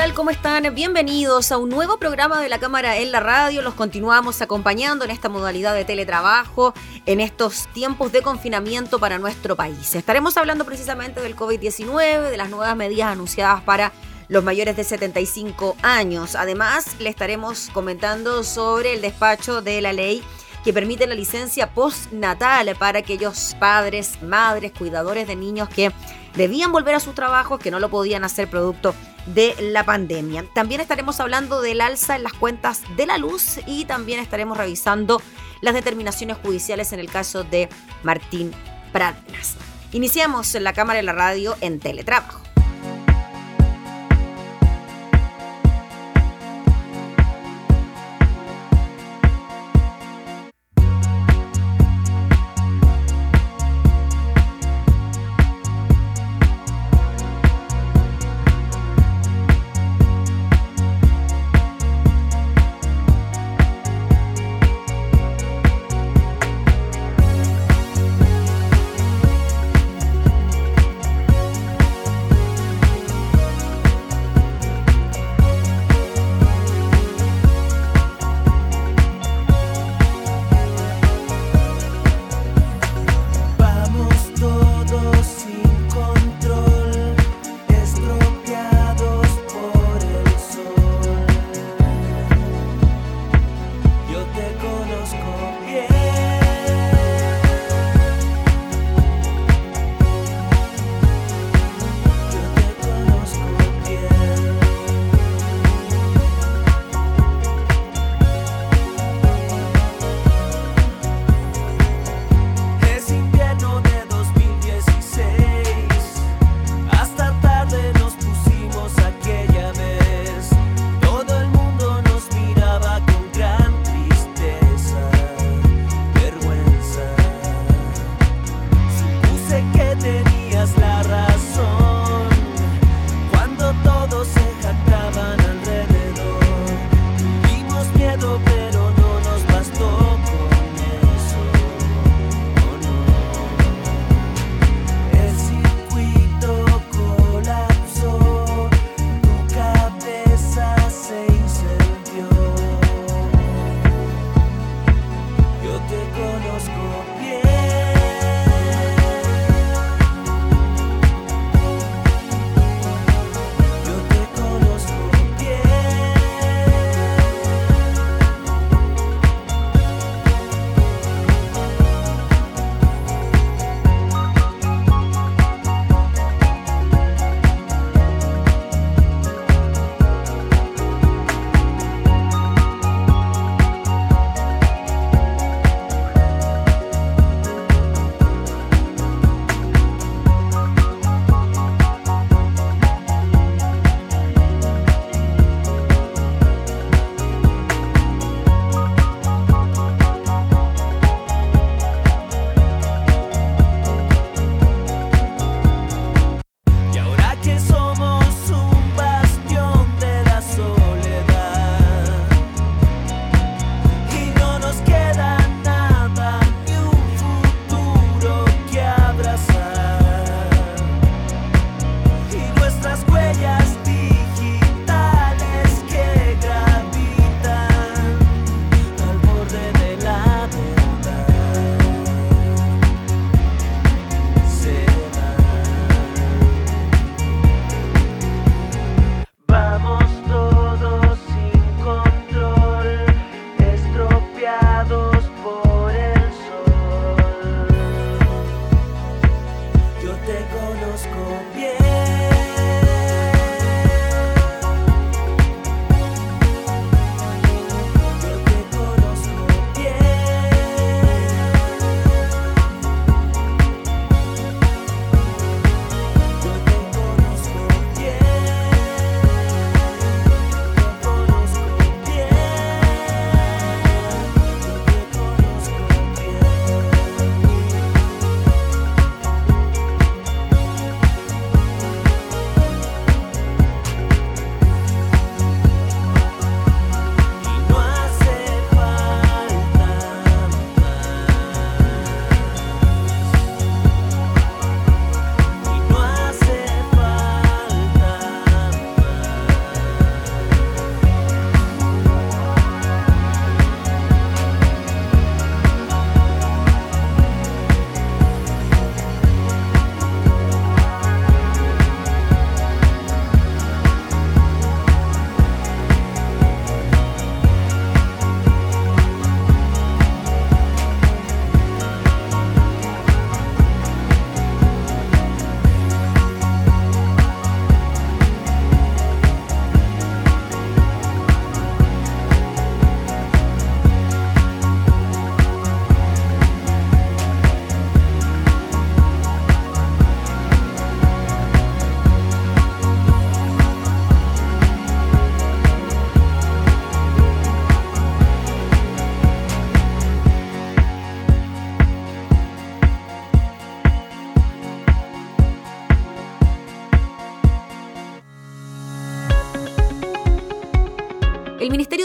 Tal? ¿Cómo están? Bienvenidos a un nuevo programa de la Cámara en la Radio. Los continuamos acompañando en esta modalidad de teletrabajo en estos tiempos de confinamiento para nuestro país. Estaremos hablando precisamente del COVID-19, de las nuevas medidas anunciadas para los mayores de 75 años. Además, le estaremos comentando sobre el despacho de la ley que permite la licencia postnatal para aquellos padres, madres, cuidadores de niños que debían volver a sus trabajos, que no lo podían hacer producto de la pandemia. También estaremos hablando del alza en las cuentas de la luz y también estaremos revisando las determinaciones judiciales en el caso de Martín Pratnas. Iniciamos en la Cámara de la Radio en teletrabajo.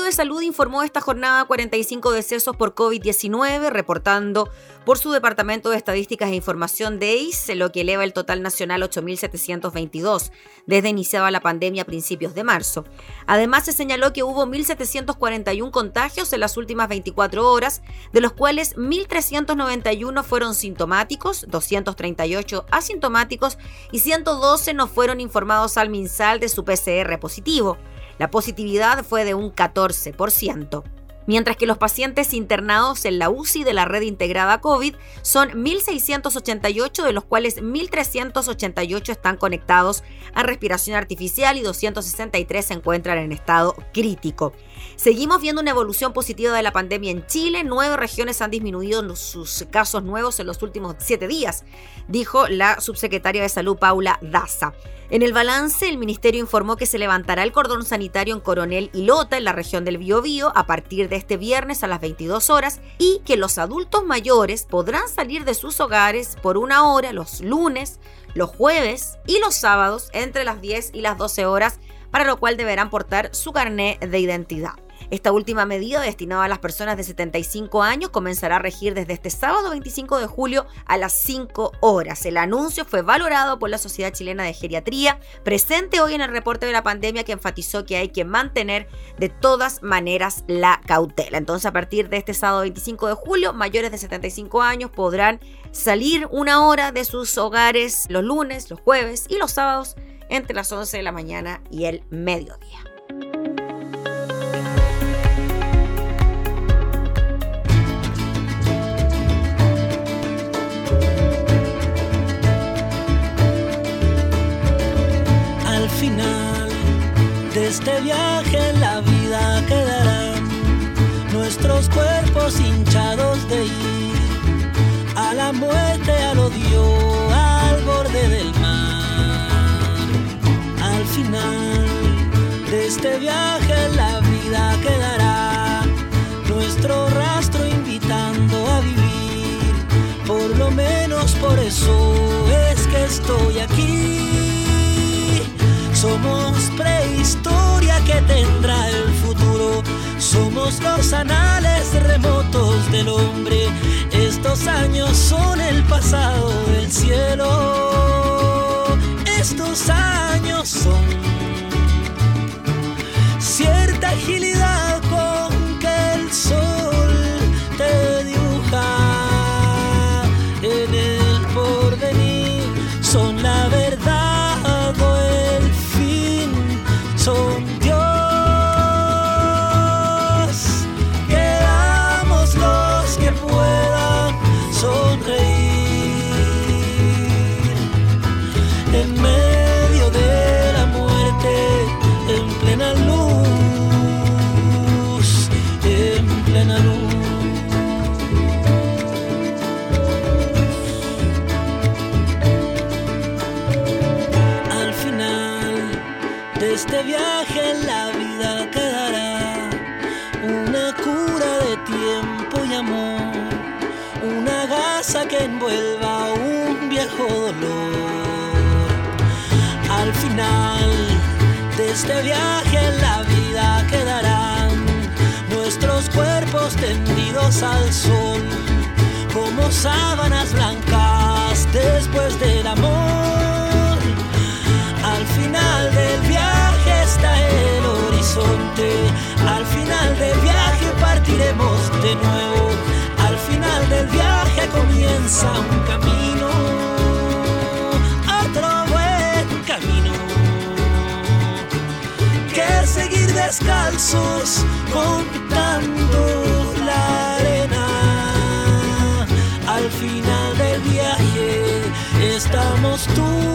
De Salud informó esta jornada 45 decesos por COVID-19, reportando por su Departamento de Estadísticas e Información de lo que eleva el total nacional a 8.722 desde iniciada la pandemia a principios de marzo. Además, se señaló que hubo 1.741 contagios en las últimas 24 horas, de los cuales 1.391 fueron sintomáticos, 238 asintomáticos y 112 no fueron informados al MinSal de su PCR positivo. La positividad fue de un 14%, mientras que los pacientes internados en la UCI de la red integrada COVID son 1.688, de los cuales 1.388 están conectados a respiración artificial y 263 se encuentran en estado crítico. Seguimos viendo una evolución positiva de la pandemia en Chile. Nueve regiones han disminuido sus casos nuevos en los últimos siete días, dijo la subsecretaria de Salud Paula Daza. En el balance, el ministerio informó que se levantará el cordón sanitario en Coronel y Lota, en la región del Biobío, a partir de este viernes a las 22 horas y que los adultos mayores podrán salir de sus hogares por una hora los lunes, los jueves y los sábados entre las 10 y las 12 horas, para lo cual deberán portar su carné de identidad. Esta última medida destinada a las personas de 75 años comenzará a regir desde este sábado 25 de julio a las 5 horas. El anuncio fue valorado por la Sociedad Chilena de Geriatría, presente hoy en el reporte de la pandemia que enfatizó que hay que mantener de todas maneras la cautela. Entonces, a partir de este sábado 25 de julio, mayores de 75 años podrán salir una hora de sus hogares los lunes, los jueves y los sábados entre las 11 de la mañana y el mediodía. Este viaje en la vida quedarán nuestros cuerpos hinchados de ir a la muerte, al odio, al borde del mar. Al final de este viaje en la vida quedará nuestro rastro invitando a vivir. Por lo menos por eso es que estoy aquí somos prehistoria que tendrá el futuro. Somos los anales remotos del hombre. Estos años son el pasado del cielo. Estos años son cierta agilidad con que el sol te dibuja en el porvenir. Son la este viaje en la vida quedarán nuestros cuerpos tendidos al sol como sábanas blancas después del amor. Al final del viaje está el horizonte, al final del viaje partiremos de nuevo final del viaje comienza un camino, descalzos contando la arena. Al final del viaje estamos tú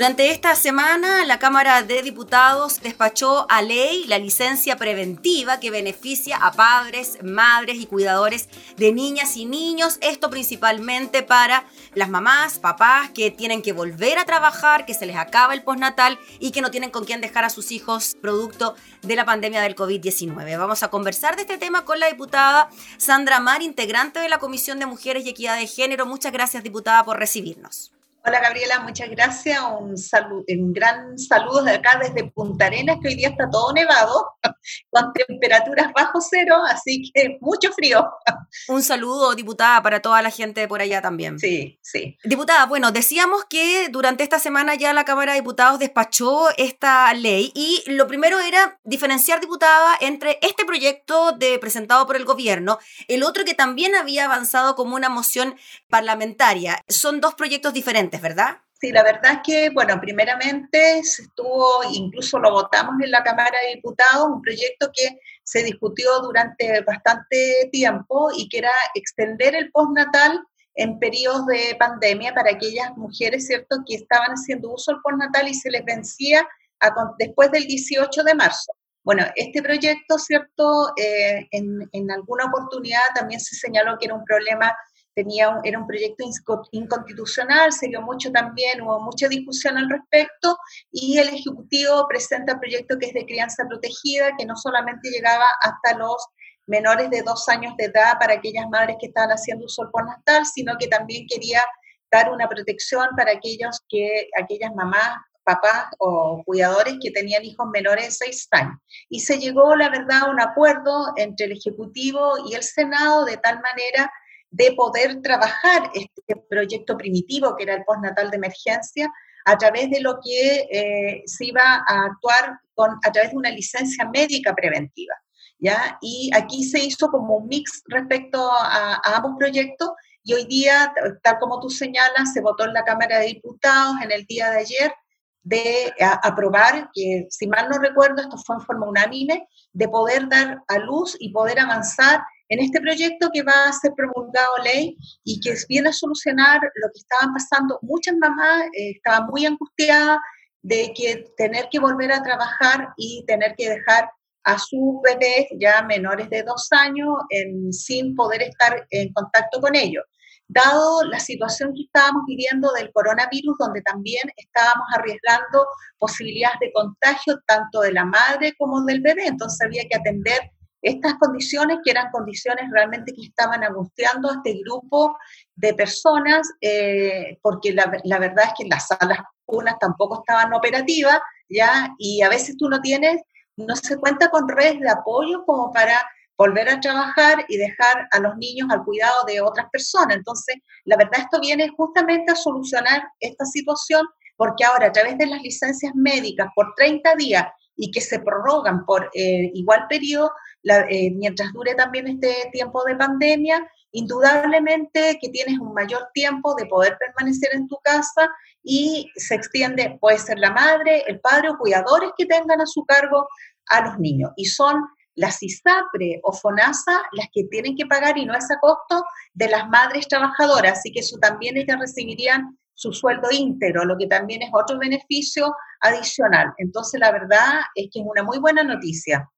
Durante esta semana, la Cámara de Diputados despachó a ley la licencia preventiva que beneficia a padres, madres y cuidadores de niñas y niños. Esto principalmente para las mamás, papás que tienen que volver a trabajar, que se les acaba el postnatal y que no tienen con quién dejar a sus hijos producto de la pandemia del COVID-19. Vamos a conversar de este tema con la diputada Sandra Mar, integrante de la Comisión de Mujeres y Equidad de Género. Muchas gracias, diputada, por recibirnos. Hola Gabriela, muchas gracias. Un, saludo, un gran saludo de acá desde Punta Arenas, que hoy día está todo nevado, con temperaturas bajo cero, así que mucho frío. Un saludo, diputada, para toda la gente por allá también. Sí, sí. Diputada, bueno, decíamos que durante esta semana ya la Cámara de Diputados despachó esta ley y lo primero era diferenciar, diputada, entre este proyecto de, presentado por el gobierno, el otro que también había avanzado como una moción parlamentaria. Son dos proyectos diferentes. ¿Verdad? Sí, la verdad es que, bueno, primeramente se estuvo, incluso lo votamos en la Cámara de Diputados, un proyecto que se discutió durante bastante tiempo y que era extender el postnatal en periodos de pandemia para aquellas mujeres, ¿cierto?, que estaban haciendo uso del postnatal y se les vencía después del 18 de marzo. Bueno, este proyecto, ¿cierto?, eh, en, en alguna oportunidad también se señaló que era un problema tenía, era un proyecto inconstitucional, se dio mucho también, hubo mucha discusión al respecto, y el Ejecutivo presenta un proyecto que es de crianza protegida, que no solamente llegaba hasta los menores de dos años de edad para aquellas madres que estaban haciendo uso por natal, sino que también quería dar una protección para aquellos que, aquellas mamás, papás o cuidadores que tenían hijos menores de seis años. Y se llegó, la verdad, a un acuerdo entre el Ejecutivo y el Senado de tal manera de poder trabajar este proyecto primitivo que era el postnatal de emergencia a través de lo que eh, se iba a actuar con, a través de una licencia médica preventiva. ¿ya? Y aquí se hizo como un mix respecto a, ambos proyectos y hoy día, tal como tú señalas, se votó en la Cámara de Diputados en el día de ayer de aprobar, que si mal no recuerdo, esto fue en forma unánime, de poder dar a luz y poder avanzar en este proyecto que va a ser promulgado ley y que viene a solucionar lo que estaban pasando. Muchas mamás eh, estaban muy angustiadas de que tener que volver a trabajar y tener que dejar a sus bebés ya menores de dos años sin poder estar en contacto con ellos. Dado la situación que estábamos viviendo del coronavirus, donde también estábamos arriesgando posibilidades de contagio tanto de la madre como del bebé, entonces había que atender estas condiciones, que eran condiciones realmente que estaban angustiando a este grupo de personas, eh, porque la, verdad es que las salas unas tampoco estaban operativas, ¿ya? Y a veces tú no tienes, no se cuenta con redes de apoyo como para volver a trabajar y dejar a los niños al cuidado de otras personas. Entonces, la verdad esto viene justamente a solucionar esta situación, porque ahora a través de las licencias médicas por 30 días y que se prorrogan por eh, igual periodo, eh, mientras dure también este tiempo de pandemia, indudablemente que tienes un mayor tiempo de poder permanecer en tu casa y se extiende, puede ser la madre, el padre o cuidadores que tengan a su cargo a los niños. Y son las ISAPRE o FONASA las que tienen que pagar y no es a costo de las madres trabajadoras, así que eso también ellas recibirían su sueldo íntegro, lo que también es otro beneficio adicional. Entonces, la verdad es que es una muy buena noticia.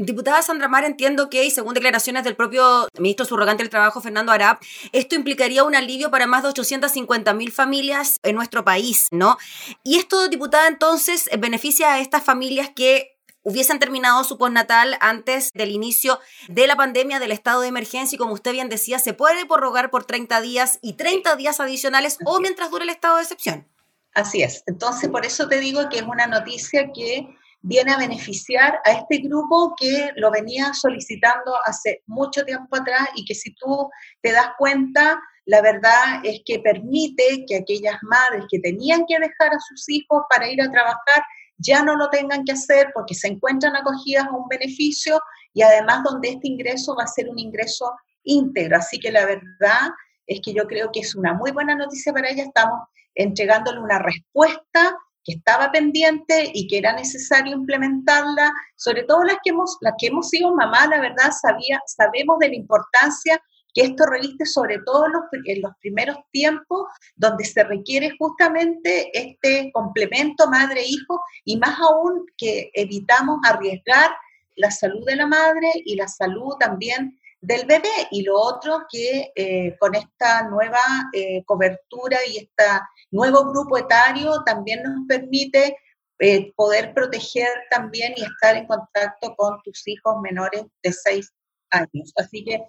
Diputada Sandra Mar, entiendo que, según declaraciones del propio ministro subrogante del Trabajo, Fernando Arap, esto implicaría un alivio para más de 850 mil familias en nuestro país, ¿no? Y esto, diputada, entonces beneficia a estas familias que hubiesen terminado su postnatal antes del inicio de la pandemia del estado de emergencia y como usted bien decía, se puede prorrogar por 30 días y 30 días adicionales o mientras dure el estado de excepción. Así es. Entonces, por eso te digo que es una noticia que viene a beneficiar a este grupo que lo venía solicitando hace mucho tiempo atrás y que si tú te das cuenta, la verdad es que permite que aquellas madres que tenían que dejar a sus hijos para ir a trabajar ya no lo tengan que hacer porque se encuentran acogidas a un beneficio y además donde este ingreso va a ser un ingreso íntegro. Así que la verdad es que yo creo que es una muy buena noticia para ellas. Estamos entregándole una respuesta que estaba pendiente y que era necesario implementarla, sobre todo las que hemos, las que hemos sido mamás, la verdad, sabía, sabemos de la importancia que esto reviste sobre todo en los, primeros tiempos donde se requiere justamente este complemento madre-hijo y más aún que evitamos arriesgar la salud de la madre y la salud también del bebé. Y lo otro que eh, con esta nueva eh, cobertura y este nuevo grupo etario también nos permite eh, poder proteger también y estar en contacto con tus hijos menores de 6 años. Así que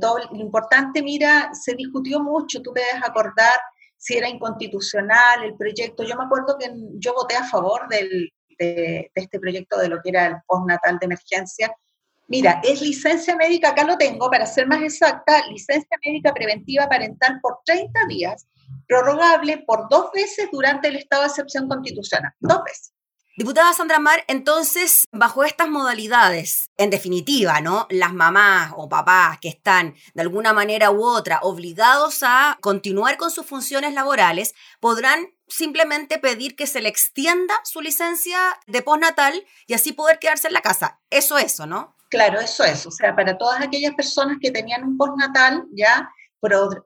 lo importante, mira, se discutió mucho, tú debes acordar si era inconstitucional el proyecto. Yo me acuerdo que yo voté a favor del, de, de, este proyecto de lo que era el postnatal de emergencia, Mira, es licencia médica, acá lo tengo, para ser más exacta, licencia médica preventiva parental por 30 días, prorrogable por dos veces durante el estado de excepción constitucional. Dos veces. Diputada Sandra Mar, entonces, bajo estas modalidades, en definitiva, ¿no? Las mamás o papás que están de alguna manera u otra obligados a continuar con sus funciones laborales, podrán simplemente pedir que se le extienda su licencia de postnatal y así poder quedarse en la casa. Eso, eso, ¿no? Claro, eso es. O sea, para todas aquellas personas que tenían un postnatal, ya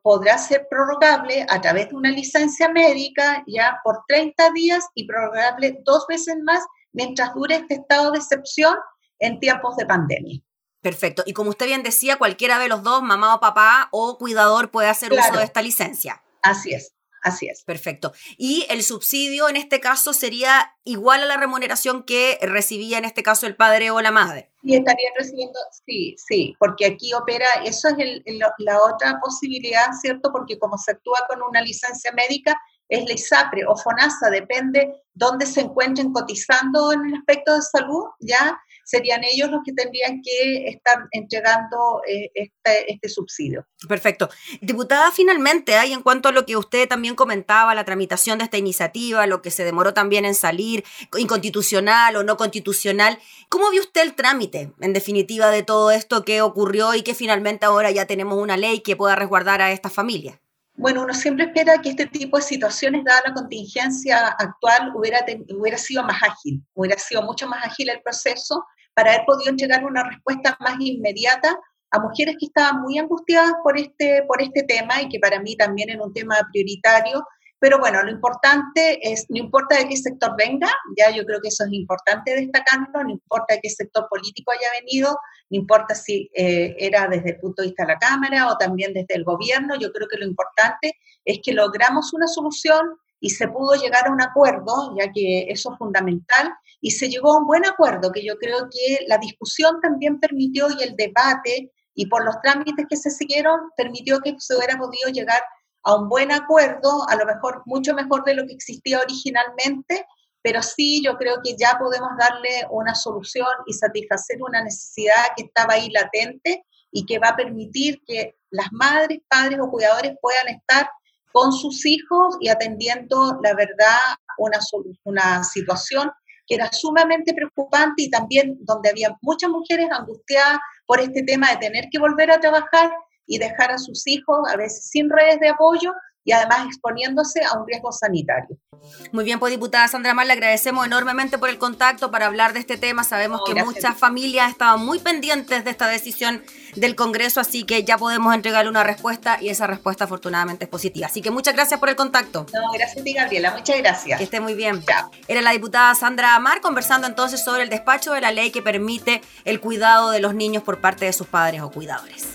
podrá ser prorrogable a través de una licencia médica ya por 30 días y prorrogable dos veces más mientras dure este estado de excepción en tiempos de pandemia. Perfecto. Y como usted bien decía, cualquiera de los dos, mamá o papá o cuidador, puede hacer uso de esta licencia. Así es. Así es. Perfecto. Y el subsidio en este caso sería igual a la remuneración que recibía en este caso el padre o la madre. Sí, estarían recibiendo, sí, sí, porque aquí opera, eso es la otra posibilidad, ¿cierto? Porque como se actúa con una licencia médica, es la ISAPRE o FONASA, depende dónde se encuentren cotizando en el aspecto de salud, ya serían ellos los que tendrían que estar entregando eh, este, este, subsidio. Perfecto. Diputada, finalmente, hay en cuanto a lo que usted también comentaba, la tramitación de esta iniciativa, lo que se demoró también en salir, inconstitucional o no constitucional, ¿cómo vio usted el trámite, en definitiva, de todo esto que ocurrió y que finalmente ahora ya tenemos una ley que pueda resguardar a estas familias? Bueno, uno siempre espera que este tipo de situaciones, dada la contingencia actual, hubiera, hubiera sido más ágil, hubiera sido mucho más ágil el proceso para haber podido entregar una respuesta más inmediata a mujeres que estaban muy angustiadas por este, por este tema y que para mí también es un tema prioritario. Pero bueno, lo importante es, no importa de qué sector venga, ya yo creo que eso es importante destacarlo, no importa de qué sector político haya venido, no importa si eh, era desde el punto de vista de la Cámara o también desde el gobierno, yo creo que lo importante es que logramos una solución y se pudo llegar a un acuerdo, ya que eso es fundamental, y se llegó a un buen acuerdo, que yo creo que la discusión también permitió y el debate y por los trámites que se siguieron permitió que se hubiera podido llegar a un buen acuerdo, a lo mejor mucho mejor de lo que existía originalmente, pero sí yo creo que ya podemos darle una solución y satisfacer una necesidad que estaba ahí latente y que va a permitir que las madres, padres o cuidadores puedan estar con sus hijos y atendiendo, la verdad, una, una situación que era sumamente preocupante y también donde había muchas mujeres angustiadas por este tema de tener que volver a trabajar y dejar a sus hijos a veces sin redes de apoyo y además exponiéndose a un riesgo sanitario. Muy bien, pues diputada Sandra Mar, le agradecemos enormemente por el contacto para hablar de este tema. Sabemos que muchas familias estaban muy pendientes de esta decisión del Congreso, así que ya podemos entregarle una respuesta y esa respuesta afortunadamente es positiva. Así que muchas gracias por el contacto. No, gracias a ti, Gabriela. Muchas gracias. Que esté muy bien. Era la diputada Sandra Amar conversando entonces sobre el despacho de la ley que permite el cuidado de los niños por parte de sus padres o cuidadores.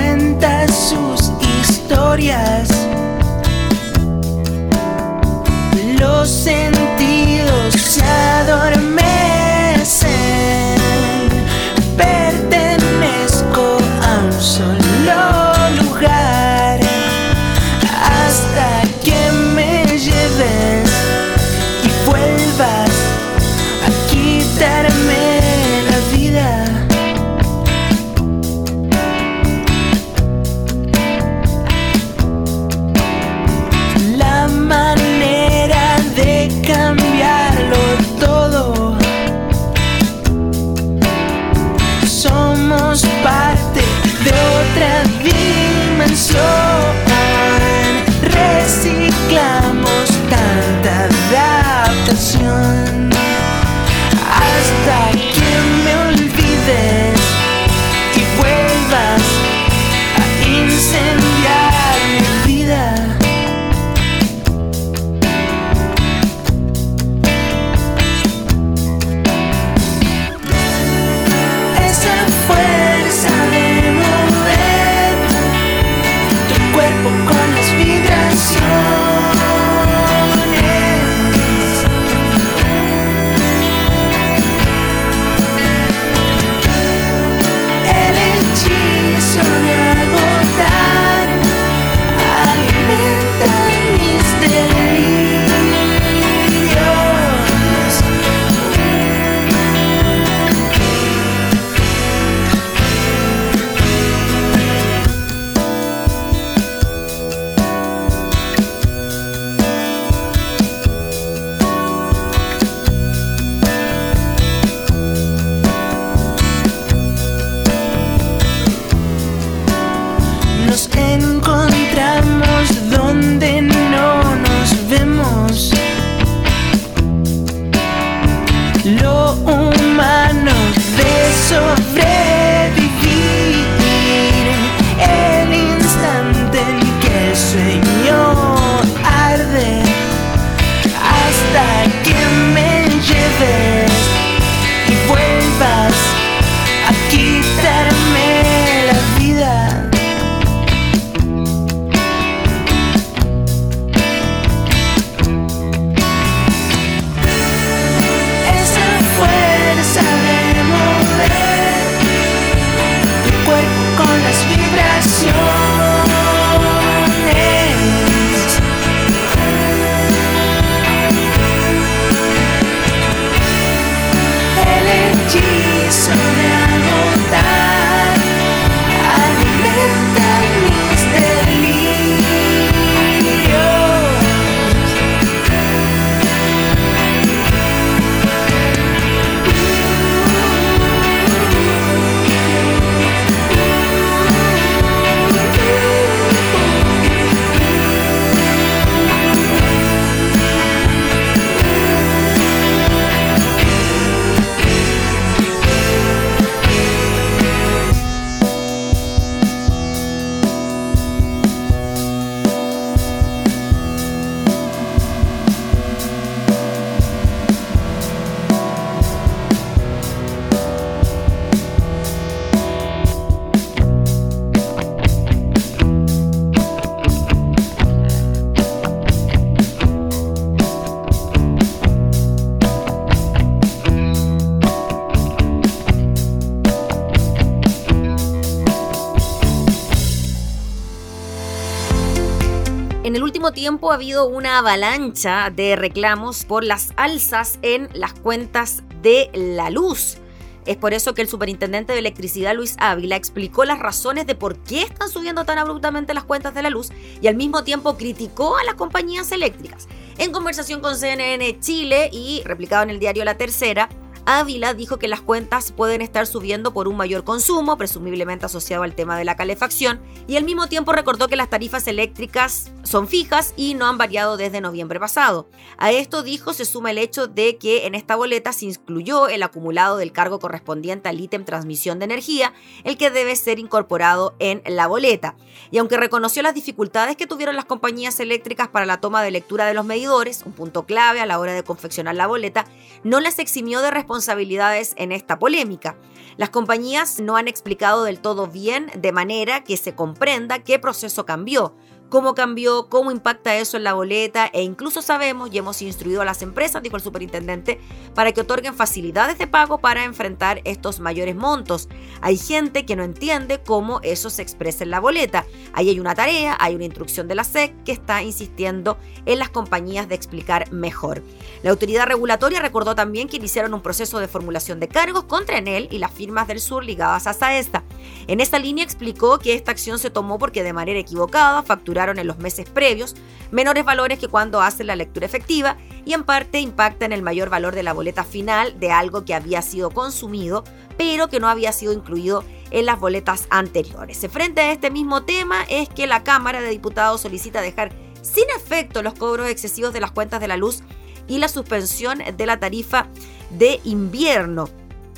ha habido una avalancha de reclamos por las alzas en las cuentas de la luz. Es por eso que el superintendente de electricidad Luis Ávila explicó las razones de por qué están subiendo tan abruptamente las cuentas de la luz y al mismo tiempo criticó a las compañías eléctricas. En conversación con CNN Chile y replicado en el diario La Tercera, Ávila dijo que las cuentas pueden estar subiendo por un mayor consumo, presumiblemente asociado al tema de la calefacción, y al mismo tiempo recordó que las tarifas eléctricas son fijas y no han variado desde noviembre pasado. A esto dijo se suma el hecho de que en esta boleta se incluyó el acumulado del cargo correspondiente al ítem transmisión de energía, el que debe ser incorporado en la boleta. Y aunque reconoció las dificultades que tuvieron las compañías eléctricas para la toma de lectura de los medidores, un punto clave a la hora de confeccionar la boleta, no las eximió de responsabilidad responsabilidades en esta polémica. Las compañías no han explicado del todo bien de manera que se comprenda qué proceso cambió, cómo cambió, cómo impacta eso en la boleta e incluso sabemos y hemos instruido a las empresas, dijo el superintendente, para que otorguen facilidades de pago para enfrentar estos mayores montos. Hay gente que no entiende cómo eso se expresa en la boleta. Ahí hay una tarea, hay una instrucción de la SEC que está insistiendo en las compañías de explicar mejor. La autoridad regulatoria recordó también que iniciaron un proceso de formulación de cargos contra Enel y las firmas del sur ligadas a esta. En esta línea explicó que esta acción se tomó porque de manera equivocada facturaron en los meses previos, menores valores que cuando hacen la lectura efectiva y en parte impacta en el mayor valor de la boleta final de algo que había sido consumido, pero que no había sido incluido en las boletas anteriores. Frente a este mismo tema es que la Cámara de Diputados solicita dejar sin efecto los cobros excesivos de las cuentas de la luz y la suspensión de la tarifa de invierno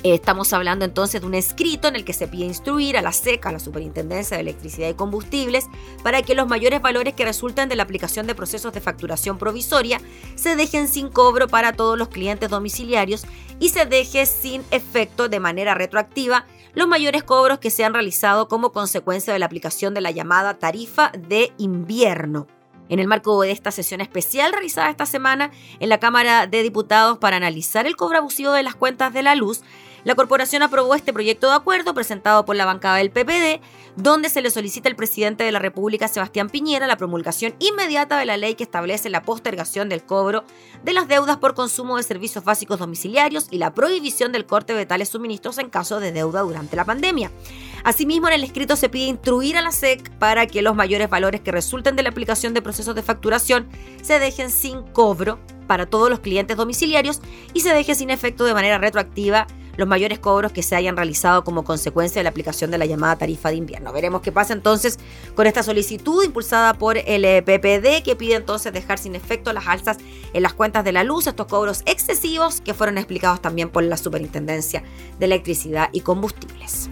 Estamos hablando entonces de un escrito en el que se pide instruir a la SECA, a la Superintendencia de Electricidad y Combustibles, para que los mayores valores que resulten de la aplicación de procesos de facturación provisoria se dejen sin cobro para todos los clientes domiciliarios y se deje sin efecto de manera retroactiva los mayores cobros que se han realizado como consecuencia de la aplicación de la llamada tarifa de invierno. En el marco de esta sesión especial realizada esta semana en la Cámara de Diputados para analizar el cobro abusivo de las cuentas de la luz, la corporación aprobó este proyecto de acuerdo presentado por la bancada del PPD, donde se le solicita al presidente de la República, Sebastián Piñera, la promulgación inmediata de la ley que establece la postergación del cobro de las deudas por consumo de servicios básicos domiciliarios y la prohibición del corte de tales suministros en caso de deuda durante la pandemia. Asimismo, en el escrito se pide instruir a la SEC para que los mayores valores que resulten de la aplicación de procesos de facturación se dejen sin cobro para todos los clientes domiciliarios y se deje sin efecto de manera retroactiva los mayores cobros que se hayan realizado como consecuencia de la aplicación de la llamada tarifa de invierno. Veremos qué pasa entonces con esta solicitud impulsada por el eh, PPD que pide entonces dejar sin efecto las alzas en las cuentas de la luz, estos cobros excesivos que fueron explicados también por la Superintendencia de Electricidad y Combustibles.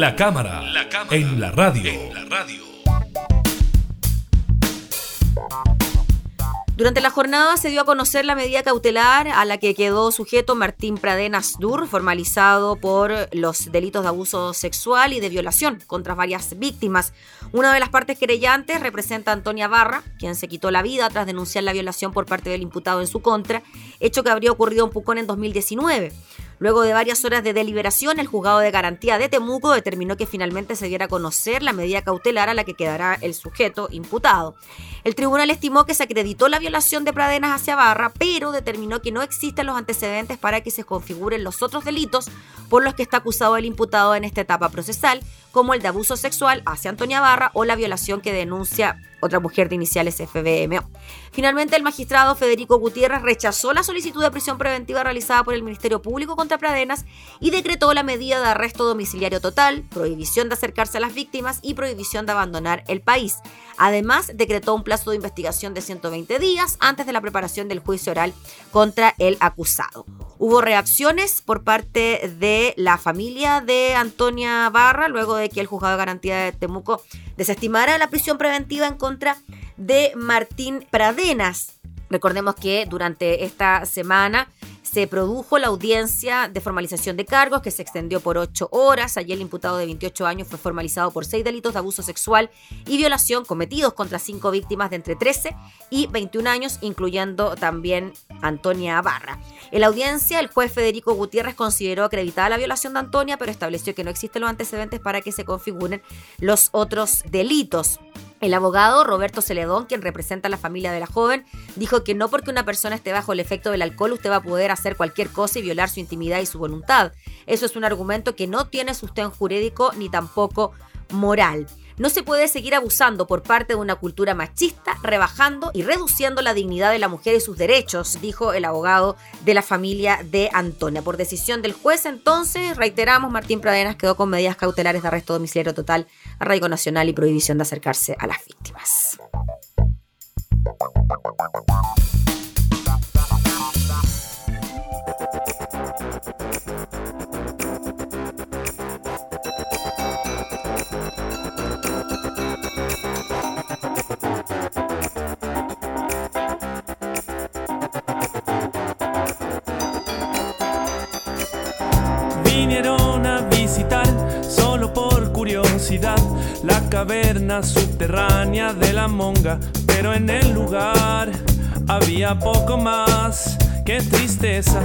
La cámara, en, la radio. Durante la jornada se dio a conocer la medida cautelar a la que quedó sujeto Martín Pradenas Dur, formalizado por los delitos de abuso sexual y de violación contra varias víctimas. Una de las partes querellantes representa a Antonia Barra, quien se quitó la vida tras denunciar la violación por parte del imputado en su contra, hecho que habría ocurrido en Pucón en 2019. Luego de varias horas de deliberación, el juzgado de garantía de Temuco determinó que finalmente se diera a conocer la medida cautelar a la que quedará el sujeto imputado. El tribunal estimó que se acreditó la violación de Pradenas hacia Barra, pero determinó que no existen los antecedentes para que se configuren los otros delitos por los que está acusado el imputado en esta etapa procesal, como el de abuso sexual hacia Antonia Barra o la violación que denuncia otra mujer de iniciales FBMO. Finalmente, el magistrado Federico Gutiérrez rechazó la solicitud de prisión preventiva realizada por el Ministerio Público contra Pradenas y decretó la medida de arresto domiciliario total, prohibición de acercarse a las víctimas y prohibición de abandonar el país. Además, decretó un plazo de investigación de 120 días antes de la preparación del juicio oral contra el acusado. Hubo reacciones por parte de la familia de Antonia Barra luego de que el juzgado de garantía de Temuco desestimara la prisión preventiva en contra de Martín Pradenas. Recordemos que durante esta semana se produjo la audiencia de formalización de cargos que se extendió por ocho horas. Allí el imputado de 28 años fue formalizado por seis delitos de abuso sexual y violación cometidos contra cinco víctimas de entre 13 y 21 años, incluyendo también Antonia Barra. En la audiencia, el juez Federico Gutiérrez consideró acreditada la violación de Antonia, pero estableció que no existen los antecedentes para que se configuren los otros delitos. El abogado Roberto Celedón, quien representa a la familia de la joven, dijo que no porque una persona esté bajo el efecto del alcohol usted va a poder hacer cualquier cosa y violar su intimidad y su voluntad. Eso es un argumento que no tiene sustento jurídico ni tampoco moral. No se puede seguir abusando por parte de una cultura machista, rebajando y reduciendo la dignidad de la mujer y sus derechos, dijo el abogado de la familia de Antonia. Por decisión del juez, entonces, reiteramos, Martín Pradenas quedó con medidas cautelares de arresto domiciliario total, arraigo nacional y prohibición de acercarse a las víctimas. Caverna subterránea de la monga, pero en el lugar había poco más que tristeza.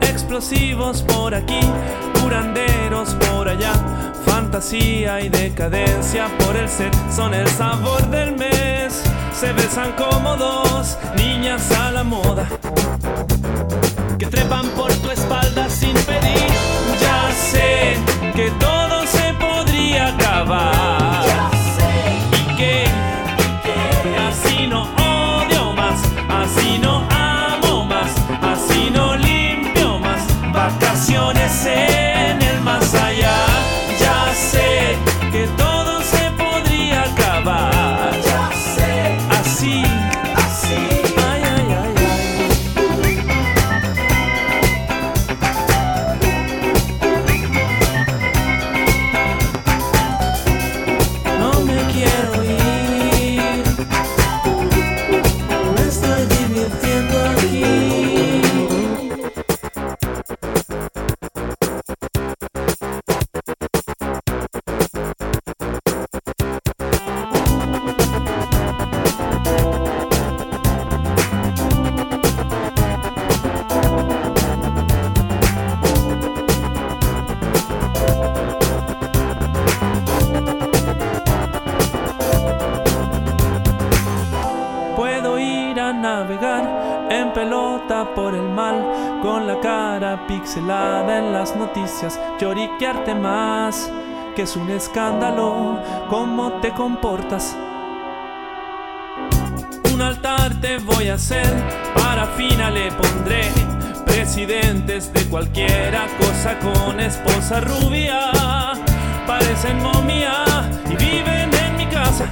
Explosivos por aquí, curanderos por allá, fantasía y decadencia por el set son el sabor del mes se besan como dos niñas a la moda que trepan por tu espalda sin pedir. Que todo se podría acabar. Noticias, lloriquearte más, que es un escándalo cómo te comportas. Un altar te voy a hacer, parafina le pondré. Presidentes de cualquiera cosa con esposa rubia, parecen momia y viven en mi casa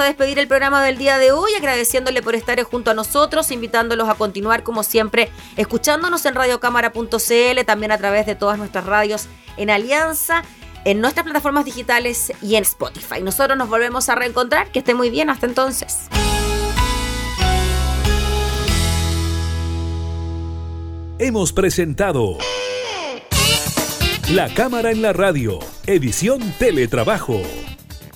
a despedir el programa del día de hoy, agradeciéndole por estar junto a nosotros, invitándolos a continuar como siempre, escuchándonos en radiocámara.cl, también a través de todas nuestras radios en Alianza. en nuestras plataformas digitales y en Spotify. Nosotros nos volvemos a reencontrar. Que esté muy bien. Hasta entonces. Hemos presentado La Cámara en la Radio, edición Teletrabajo.